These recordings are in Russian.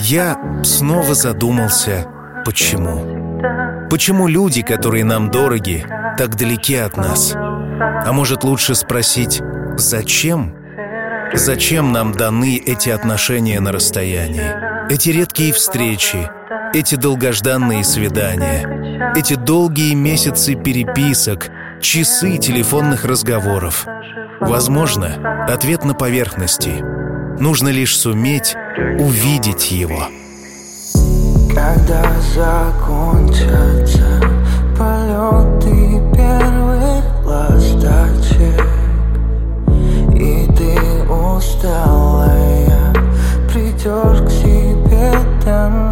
Я снова задумался, почему. Почему люди, которые нам дороги, так далеки от нас? А может лучше спросить, зачем? Зачем нам даны эти отношения на расстоянии? Эти редкие встречи, эти долгожданные свидания, эти долгие месяцы переписок, часы телефонных разговоров. Возможно, ответ на поверхности. Нужно лишь суметь увидеть его. Когда закончатся полеты первых ласточек И ты усталая придешь к себе домой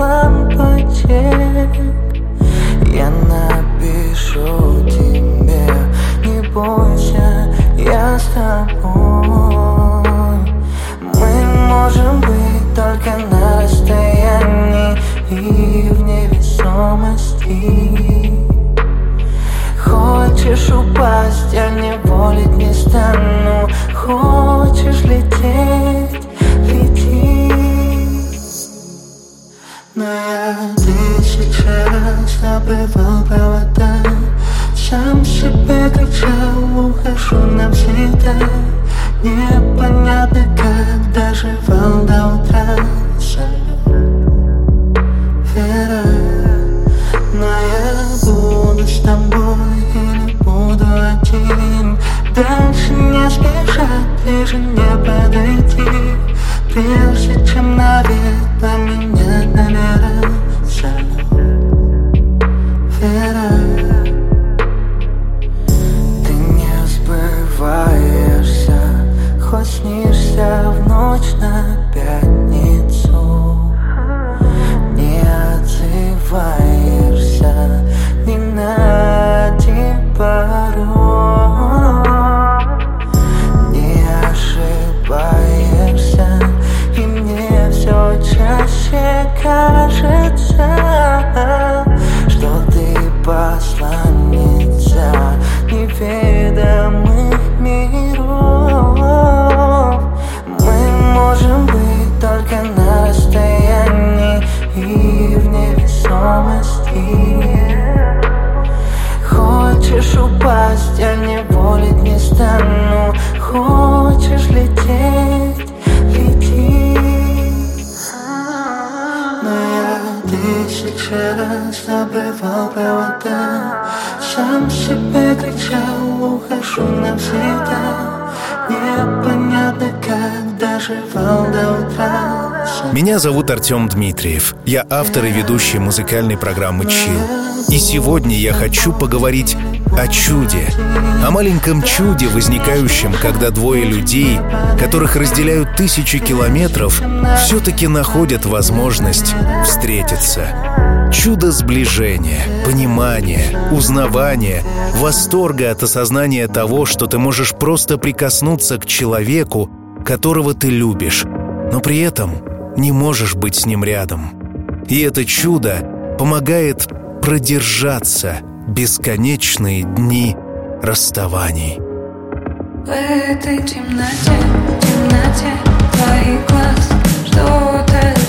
лампочек Я напишу тебе бойся, я с тобой. Мы можем быть только на расстоянии и в невесомости. Хочешь упасть, я не волить не стану. Хочешь лететь, Но я тысячу раз забывал провода сам себе кричал, ухожу навсегда. Непонятно, как доживал до утра зовут Артем Дмитриев. Я автор и ведущий музыкальной программы «Чил». И сегодня я хочу поговорить о чуде. О маленьком чуде, возникающем, когда двое людей, которых разделяют тысячи километров, все-таки находят возможность встретиться. Чудо сближения, понимания, узнавания, восторга от осознания того, что ты можешь просто прикоснуться к человеку, которого ты любишь, но при этом не можешь быть с ним рядом. И это чудо помогает продержаться бесконечные дни расставаний. В этой темноте, темноте твоих глаз Что-то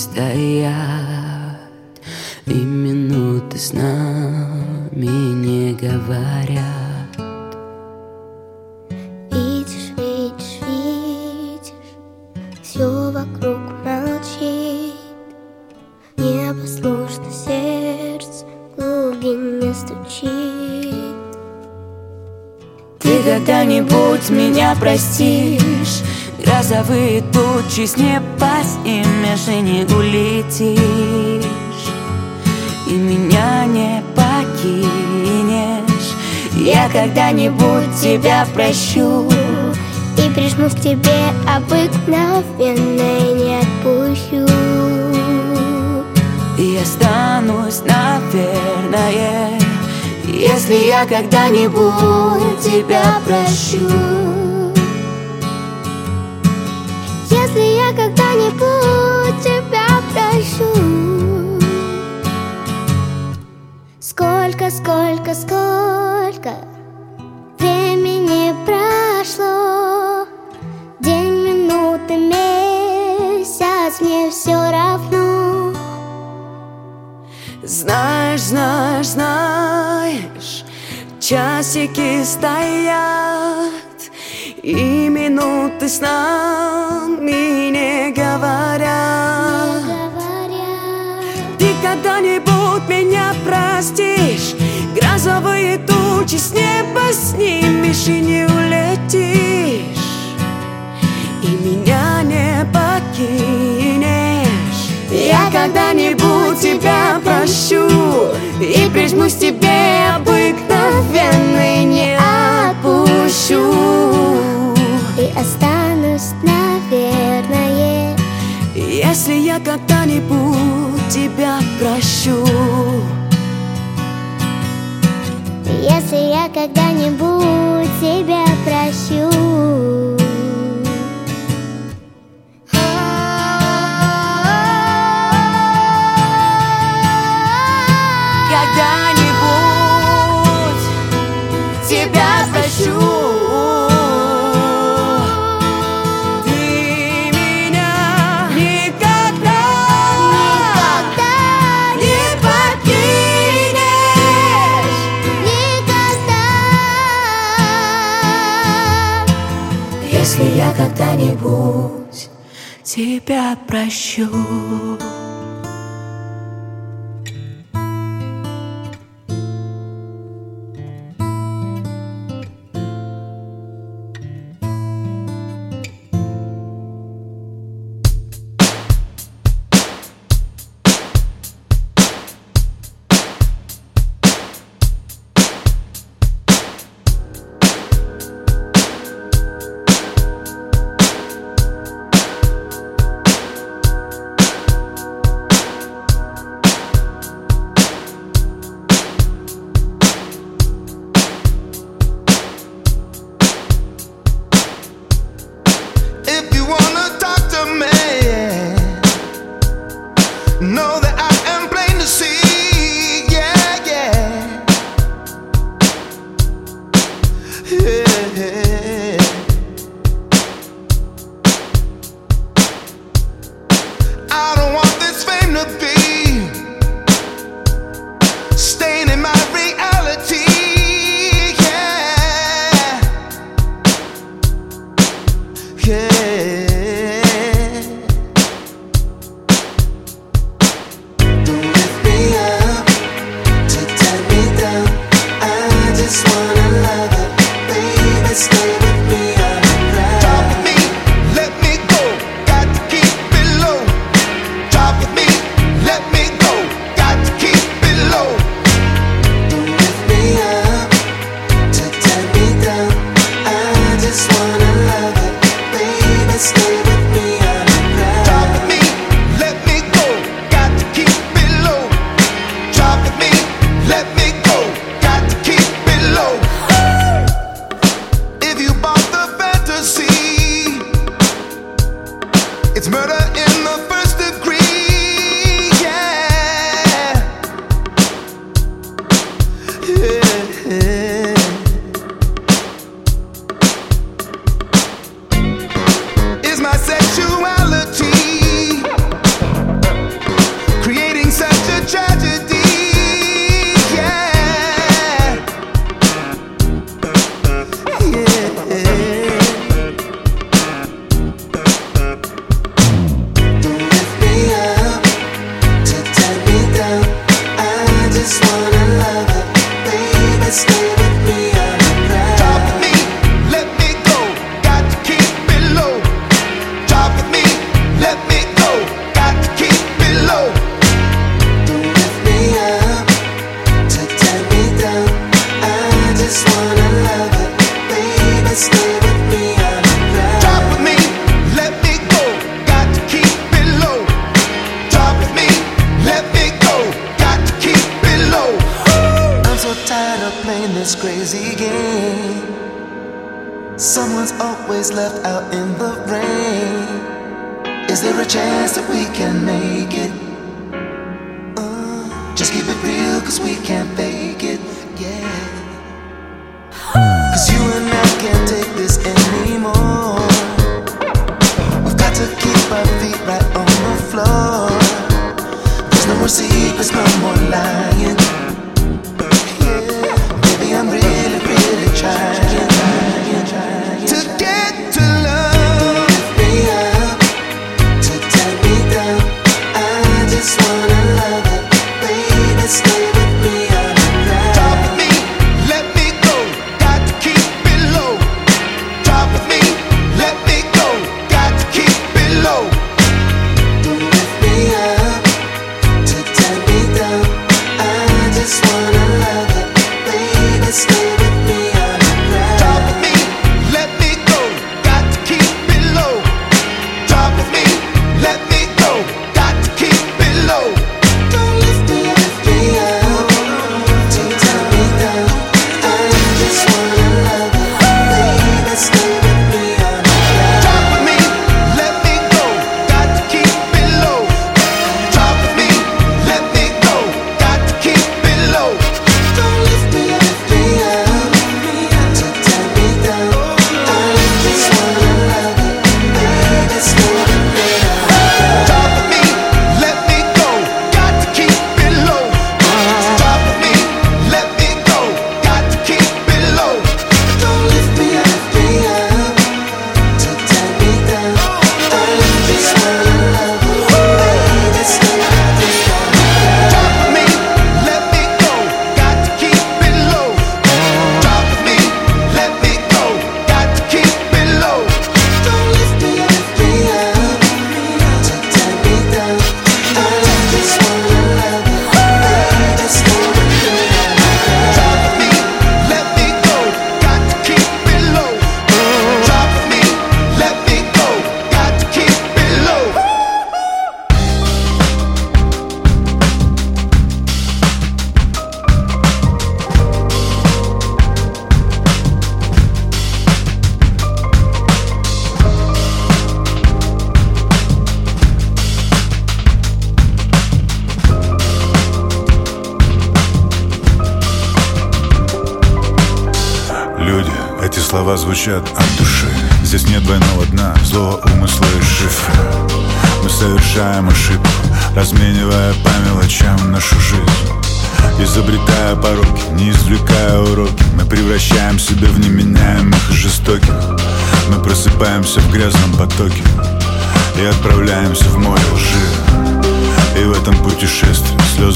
стоят. И минуты с нами не говорят. Видишь, видишь, видишь Все вокруг молчит. Непослушно сердце в глубине стучит. Ты когда-нибудь меня простишь? Грозовые тучи с неба же не улетишь И меня не покинешь. Я когда-нибудь тебя прощу. И прижму к тебе обыкновенно и не отпущу. И останусь, наверное Если я когда-нибудь тебя прощу. Если я когда-нибудь Сколько, сколько, времени прошло. День, минуты, месяц, мне все равно. Знаешь, знаешь, знаешь, часики стоят и минуты с нами не говорят, Ты когда-нибудь меня простишь. Грозовые тучи с неба снимешь и не улетишь. И меня не покинешь. Я когда-нибудь тебя прощу И прижмусь тебе обыкновенный не отпущу и останусь, наверное Если я когда-нибудь тебя прощу. Если я когда-нибудь тебя прощу если я когда-нибудь тебя прощу.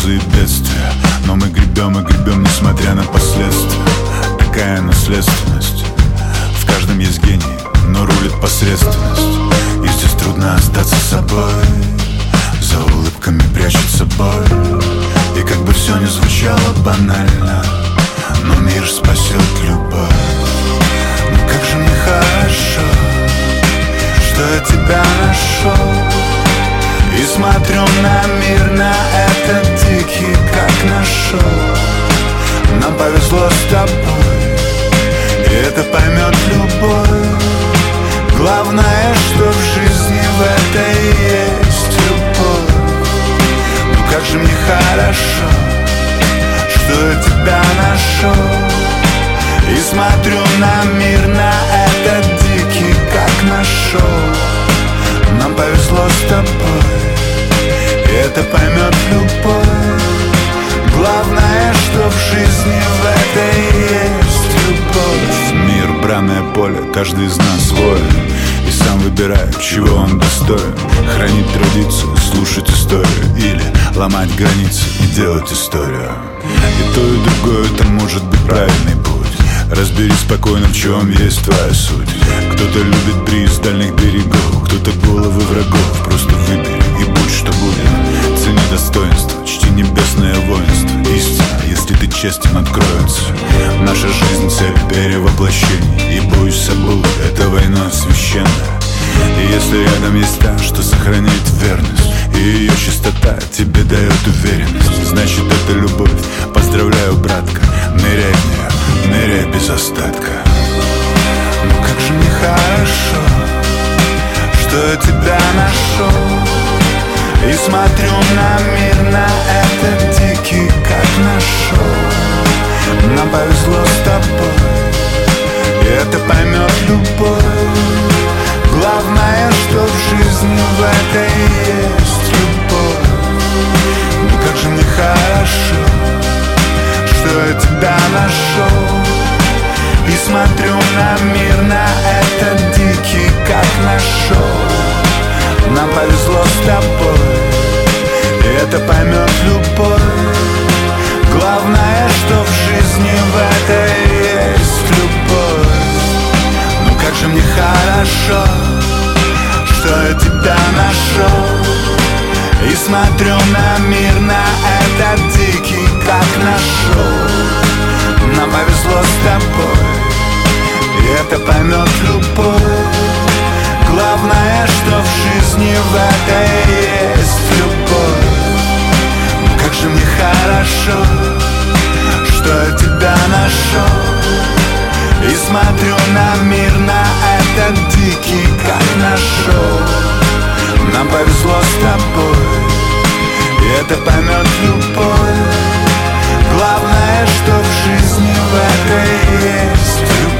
путешествии Каждый из нас воин И сам выбирает, чего он достоин. Хранить традицию, слушать историю. Или ломать границы и делать историю. И то, и другое, это может быть правильный путь. Разберись спокойно, в чем есть твоя суть. Кто-то любит бриз дальних берегов Кто-то головы врагов. Просто выбери и будь что будет. Цени достоинство, чти небесное воинство Истина, если ты честен, откроется. Наша жизнь цель перевоплощений И будь собой, это война священная. Если рядом есть та, что сохраняет верность И ее чистота тебе дает уверенность Значит это любовь, поздравляю, братка Ныряй в нее ныряй без остатка. Ну как же мне хорошо, что я тебя нашел И смотрю на мир, на этот дикий, как нашел Нам повезло с тобой, и это поймет любовь. Главное, что в жизни в этой есть любовь смотрю на мир, на этот дикий, как нашел Нам повезло с тобой И это поймет любовь Главное, что в жизни в этой есть любовь. Ну как же мне хорошо Что я тебя нашел И смотрю на мир, на этот дикий, как нашел Нам повезло с тобой это поймет любовь. Главное, что в жизни в этой есть. любовь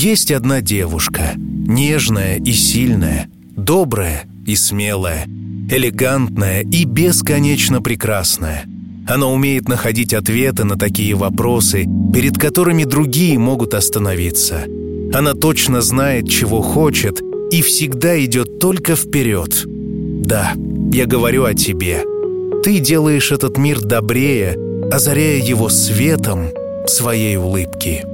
Есть одна девушка, нежная и сильная, добрая и смелая, элегантная и бесконечно прекрасная. Она умеет находить ответы на такие вопросы, перед которыми другие могут остановиться. Она точно знает, чего хочет, и всегда идет только вперед. Да, я говорю о тебе. Ты делаешь этот мир добрее, озаряя его светом своей улыбки.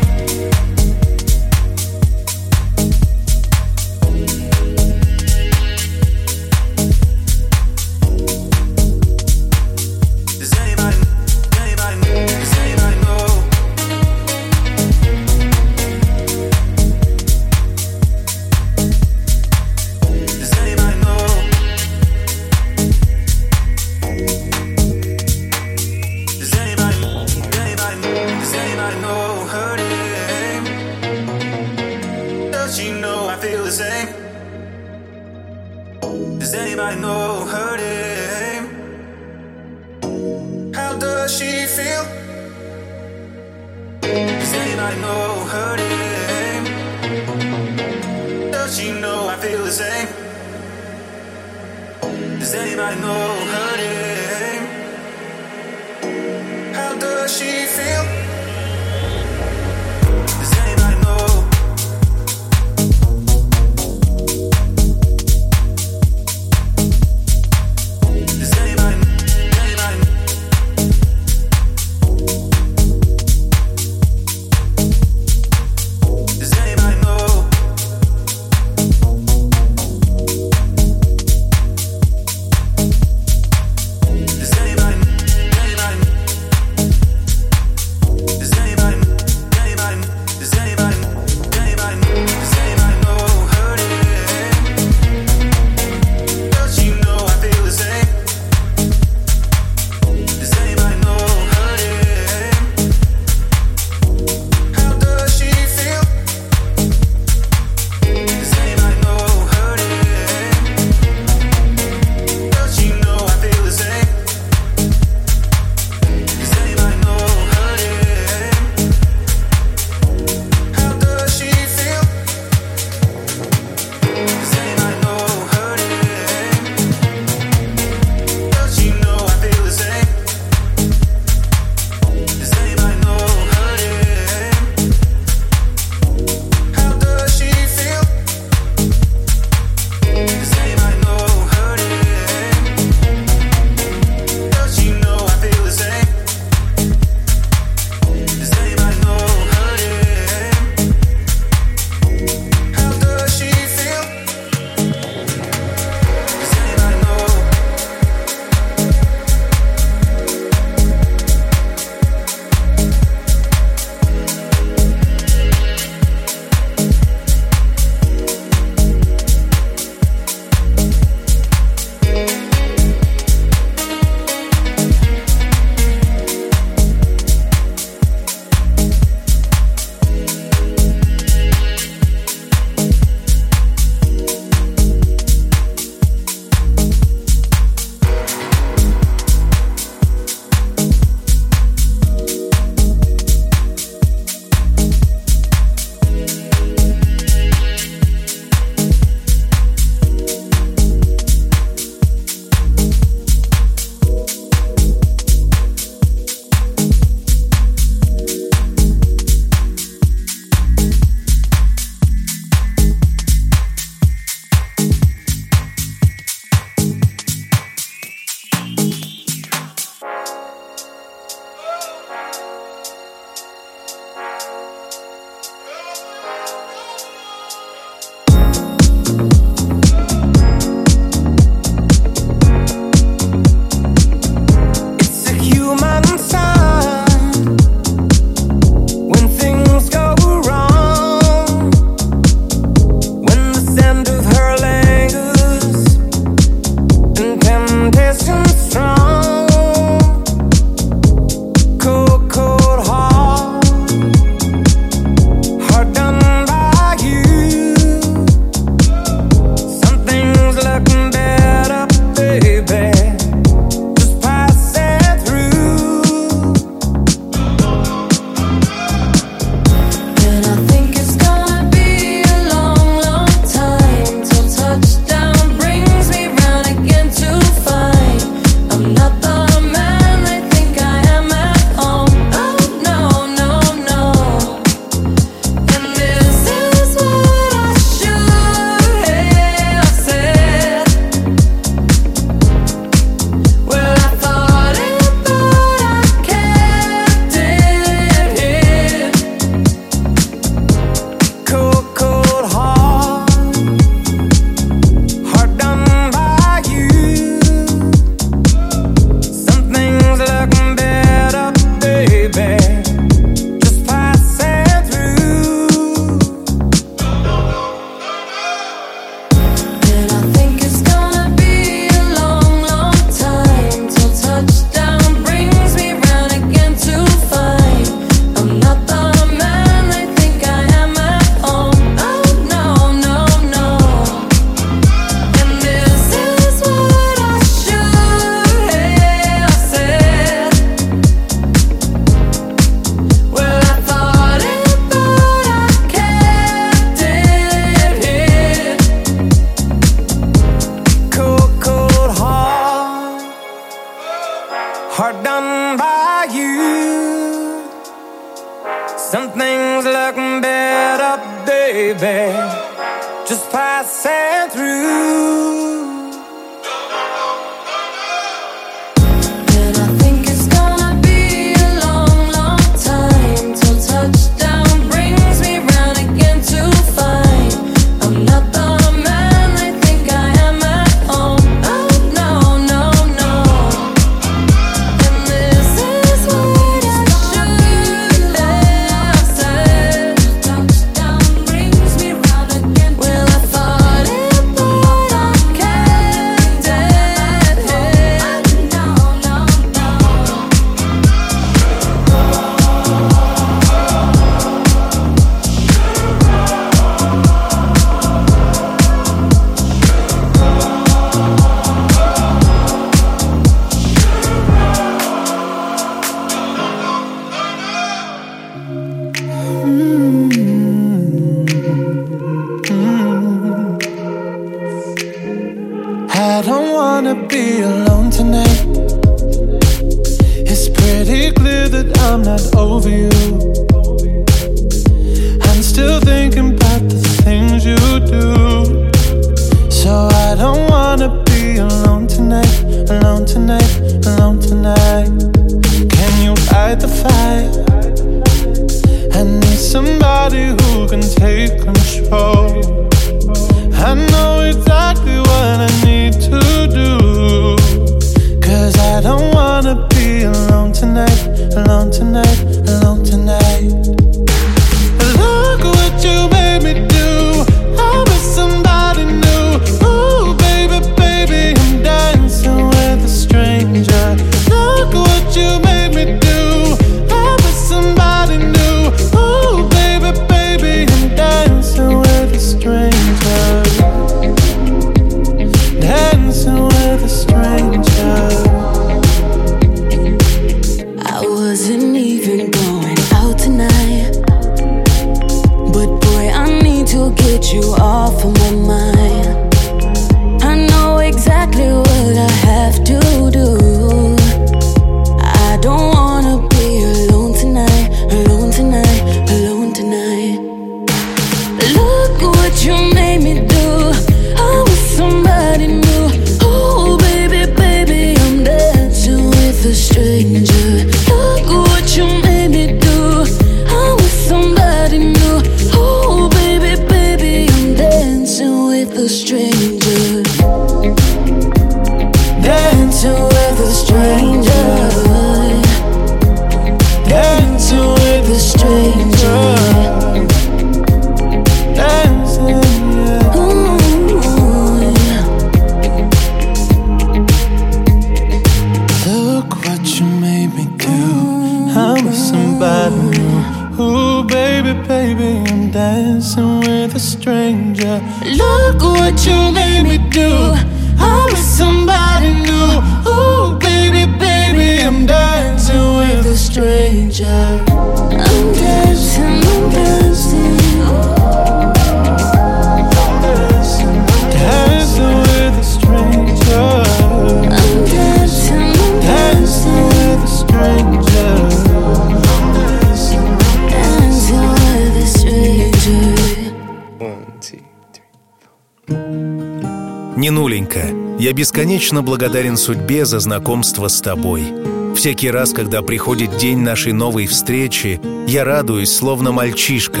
Ненуленька, я бесконечно благодарен судьбе за знакомство с тобой. Всякий раз, когда приходит день нашей новой встречи, я радуюсь, словно мальчишка.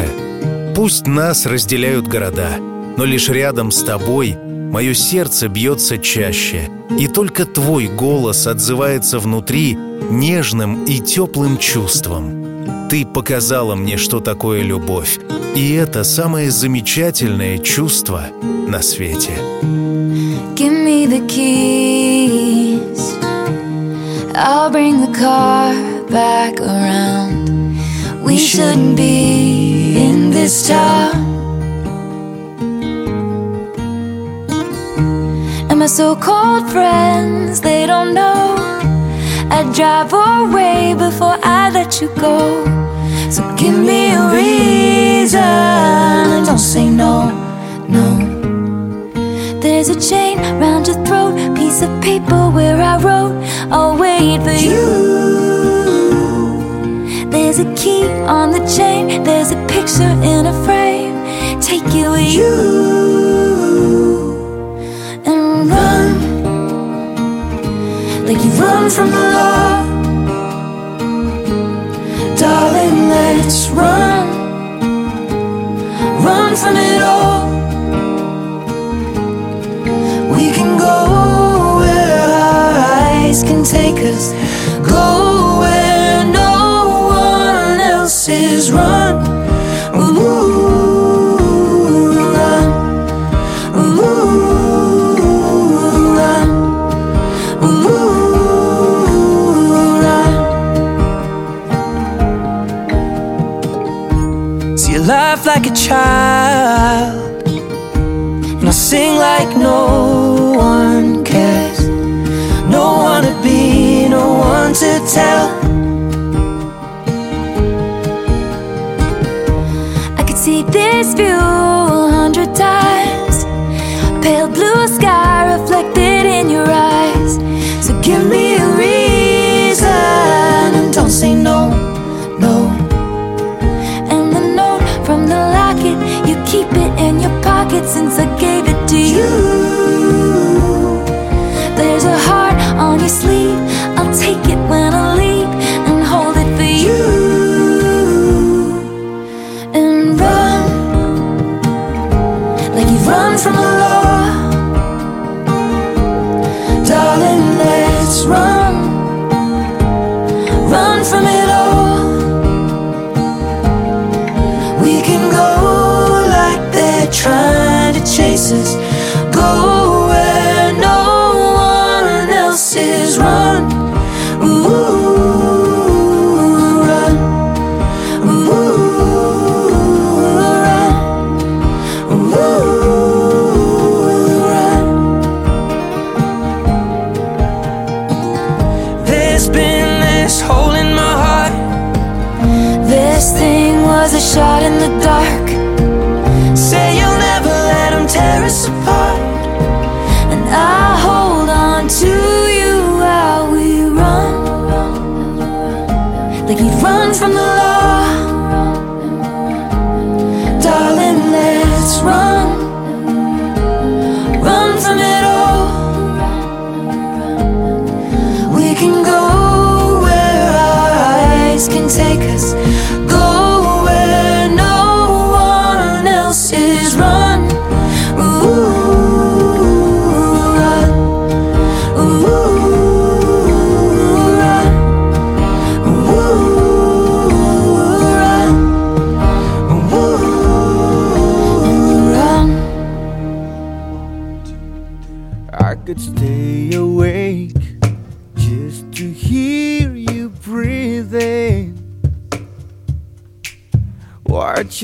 Пусть нас разделяют города, но лишь рядом с тобой мое сердце бьется чаще, и только твой голос отзывается внутри нежным и теплым чувством. Ты показала мне, что такое любовь, и это самое замечательное чувство на свете. Give me the keys. I'll bring the car back around. We shouldn't be in this town. And my so called friends, they don't know. I'd drive away before I let you go. So give me a reason. Don't say no, no. There's a chain round your throat, piece of paper where I wrote, I'll wait for you. There's a key on the chain, there's a picture in a frame, take it with you. And run, like you run from the law. Darling, let's run, run from it all. Can go where our eyes can take us, go where no one else is. Run, hole in my heart. This thing was a shot in the dark, Say you'll never let tear us apart. and I'll hold on to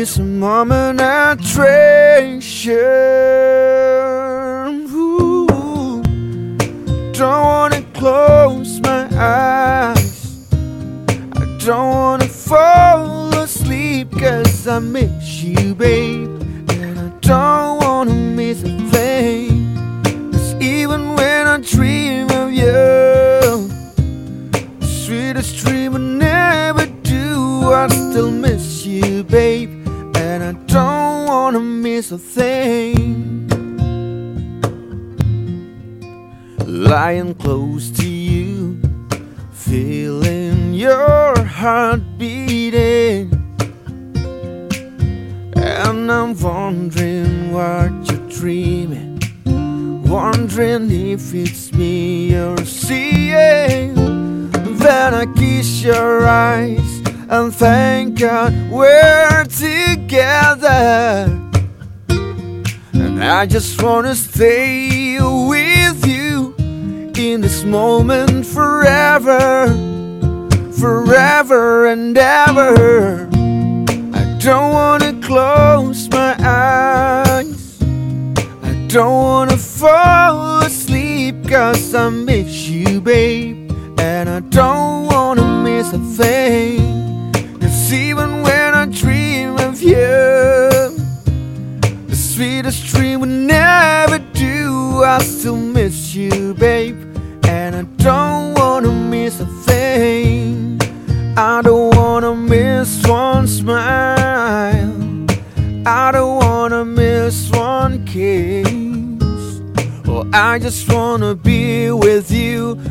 is a moment treasure. Ooh, don't wanna close my eyes. I don't wanna fall asleep cause I miss you, babe.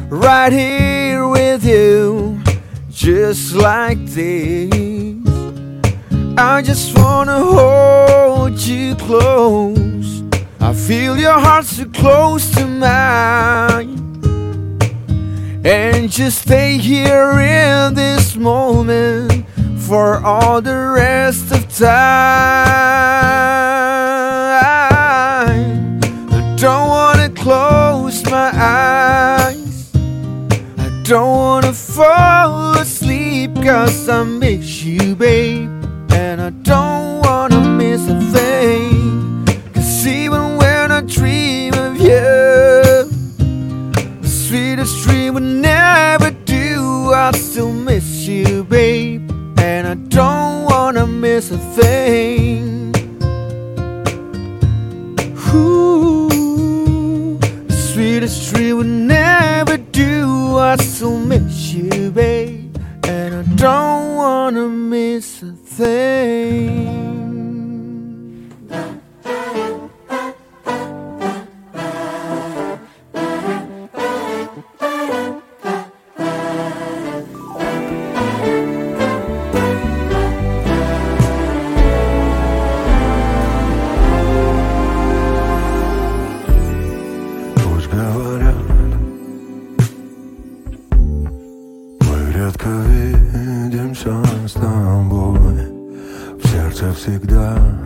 right here with you, just like this. I just wanna hold you close. I feel your heart so close to mine. And just stay here in this moment for all the rest of time. Cause I miss you, babe. And I don't wanna miss a thing. Cause even when I dream of you, the sweetest dream would never do. I still miss you, babe. And I don't wanna miss a thing. Ooh, the sweetest dream would never do. I still miss you, babe. Don't wanna miss a thing. pas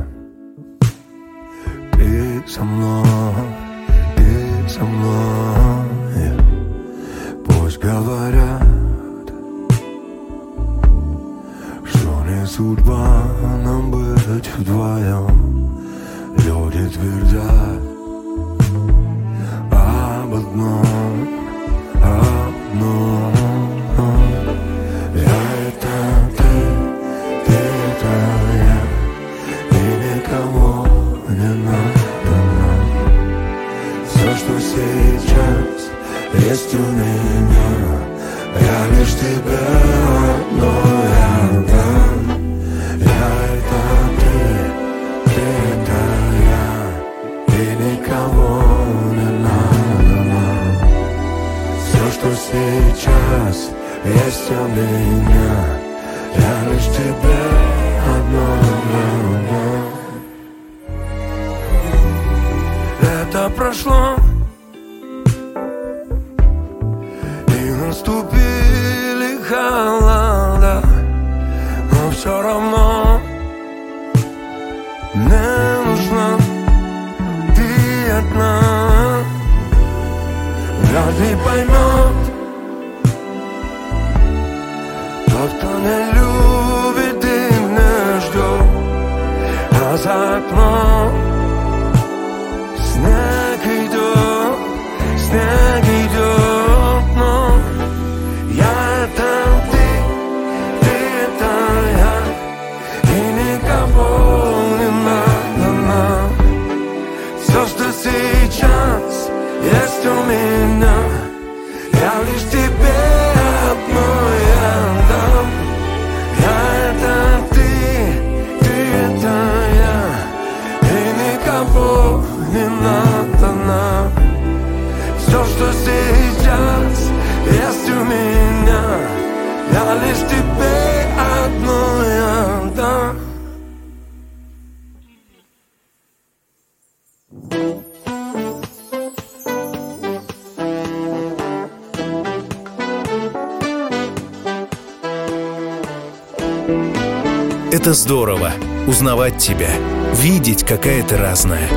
узнавать тебя, видеть, какая ты разная.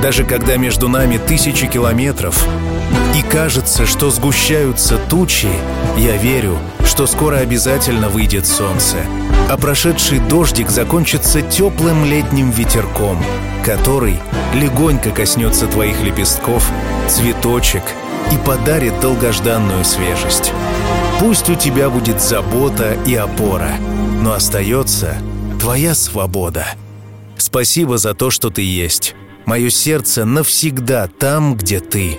Даже когда между нами тысячи километров, и кажется, что сгущаются тучи, я верю, что скоро обязательно выйдет солнце, а прошедший дождик закончится теплым летним ветерком, который легонько коснется твоих лепестков, цветочек и подарит долгожданную свежесть. Пусть у тебя будет забота и опора, но остается твоя свобода. Спасибо за то, что ты есть. Мое сердце навсегда там, где ты.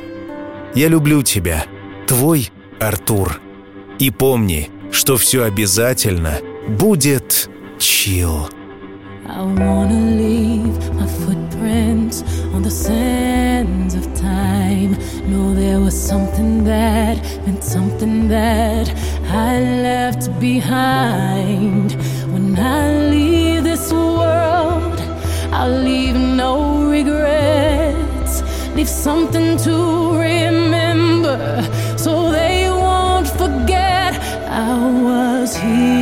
Я люблю тебя, твой Артур. И помни, что все обязательно будет чил. I wanna leave my footprints on the sands of time. Know there was something that meant something that I left behind. When I leave this world, I'll leave no regrets. Leave something to remember so they won't forget I was here.